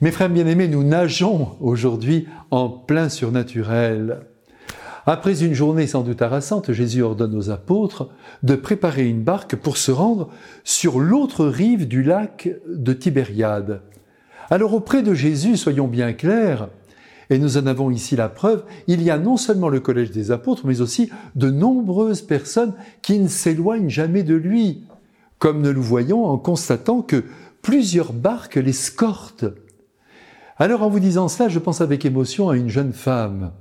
Mes frères bien-aimés, nous nageons aujourd'hui en plein surnaturel. Après une journée sans doute harassante, Jésus ordonne aux apôtres de préparer une barque pour se rendre sur l'autre rive du lac de Tibériade. Alors auprès de Jésus, soyons bien clairs, et nous en avons ici la preuve, il y a non seulement le collège des apôtres, mais aussi de nombreuses personnes qui ne s'éloignent jamais de lui, comme nous le voyons en constatant que plusieurs barques l'escortent. Alors en vous disant cela, je pense avec émotion à une jeune femme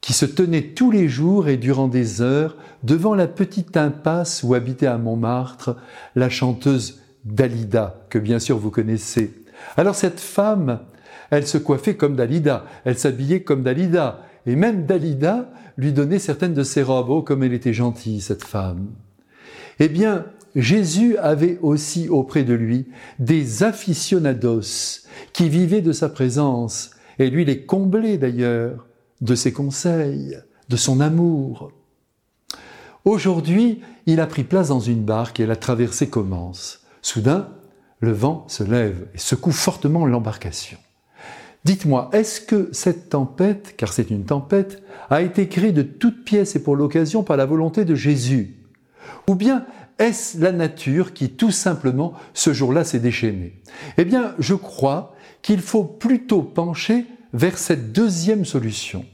qui se tenait tous les jours et durant des heures devant la petite impasse où habitait à Montmartre la chanteuse Dalida, que bien sûr vous connaissez. Alors cette femme, elle se coiffait comme Dalida, elle s'habillait comme Dalida, et même Dalida lui donnait certaines de ses robes. Oh, comme elle était gentille, cette femme. Eh bien, Jésus avait aussi auprès de lui des aficionados qui vivaient de sa présence, et lui les comblait d'ailleurs de ses conseils, de son amour. Aujourd'hui, il a pris place dans une barque et la traversée commence. Soudain, le vent se lève et secoue fortement l'embarcation. Dites-moi, est-ce que cette tempête, car c'est une tempête, a été créée de toutes pièces et pour l'occasion par la volonté de Jésus? Ou bien est-ce la nature qui tout simplement ce jour-là s'est déchaînée? Eh bien, je crois qu'il faut plutôt pencher vers cette deuxième solution.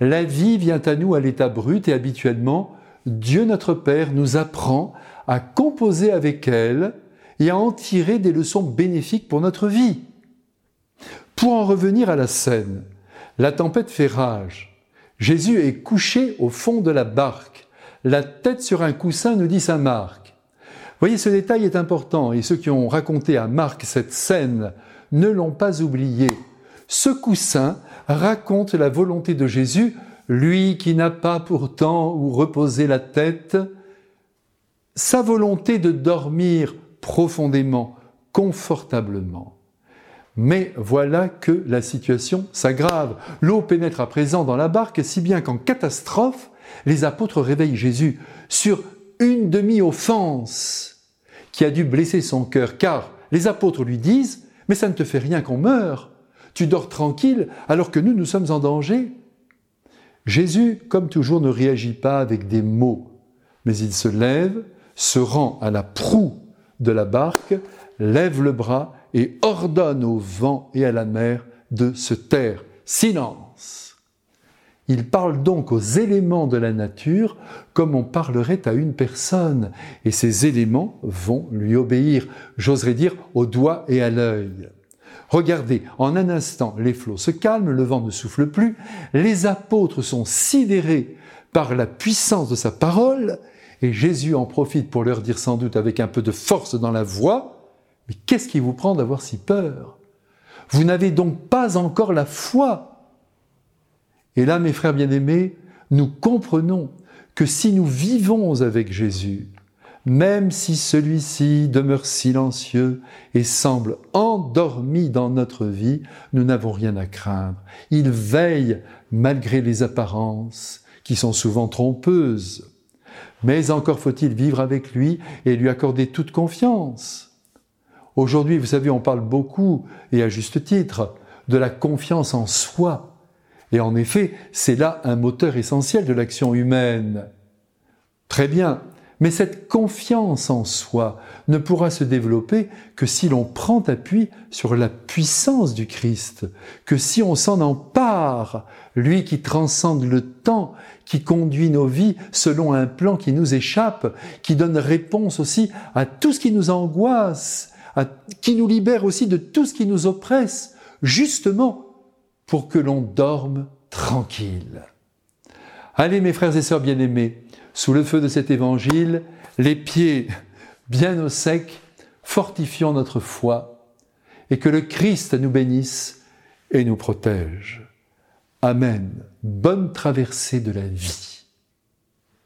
La vie vient à nous à l'état brut et habituellement, Dieu notre Père nous apprend à composer avec elle et à en tirer des leçons bénéfiques pour notre vie. Pour en revenir à la scène, la tempête fait rage. Jésus est couché au fond de la barque la tête sur un coussin, nous dit Saint Marc. Voyez, ce détail est important et ceux qui ont raconté à Marc cette scène ne l'ont pas oublié. Ce coussin raconte la volonté de Jésus, lui qui n'a pas pourtant où reposer la tête, sa volonté de dormir profondément, confortablement. Mais voilà que la situation s'aggrave. L'eau pénètre à présent dans la barque, si bien qu'en catastrophe, les apôtres réveillent Jésus sur une demi-offense qui a dû blesser son cœur, car les apôtres lui disent, mais ça ne te fait rien qu'on meure, tu dors tranquille alors que nous, nous sommes en danger. Jésus, comme toujours, ne réagit pas avec des mots, mais il se lève, se rend à la proue de la barque, lève le bras et ordonne au vent et à la mer de se taire. Silence il parle donc aux éléments de la nature comme on parlerait à une personne, et ces éléments vont lui obéir, j'oserais dire au doigt et à l'œil. Regardez, en un instant, les flots se calment, le vent ne souffle plus, les apôtres sont sidérés par la puissance de sa parole, et Jésus en profite pour leur dire sans doute avec un peu de force dans la voix, mais qu'est-ce qui vous prend d'avoir si peur? Vous n'avez donc pas encore la foi et là, mes frères bien-aimés, nous comprenons que si nous vivons avec Jésus, même si celui-ci demeure silencieux et semble endormi dans notre vie, nous n'avons rien à craindre. Il veille malgré les apparences qui sont souvent trompeuses. Mais encore faut-il vivre avec lui et lui accorder toute confiance. Aujourd'hui, vous savez, on parle beaucoup, et à juste titre, de la confiance en soi. Et en effet, c'est là un moteur essentiel de l'action humaine. Très bien, mais cette confiance en soi ne pourra se développer que si l'on prend appui sur la puissance du Christ, que si on s'en empare, lui qui transcende le temps, qui conduit nos vies selon un plan qui nous échappe, qui donne réponse aussi à tout ce qui nous angoisse, qui nous libère aussi de tout ce qui nous oppresse, justement pour que l'on dorme tranquille. Allez mes frères et sœurs bien-aimés, sous le feu de cet évangile, les pieds bien au sec, fortifions notre foi, et que le Christ nous bénisse et nous protège. Amen. Bonne traversée de la vie.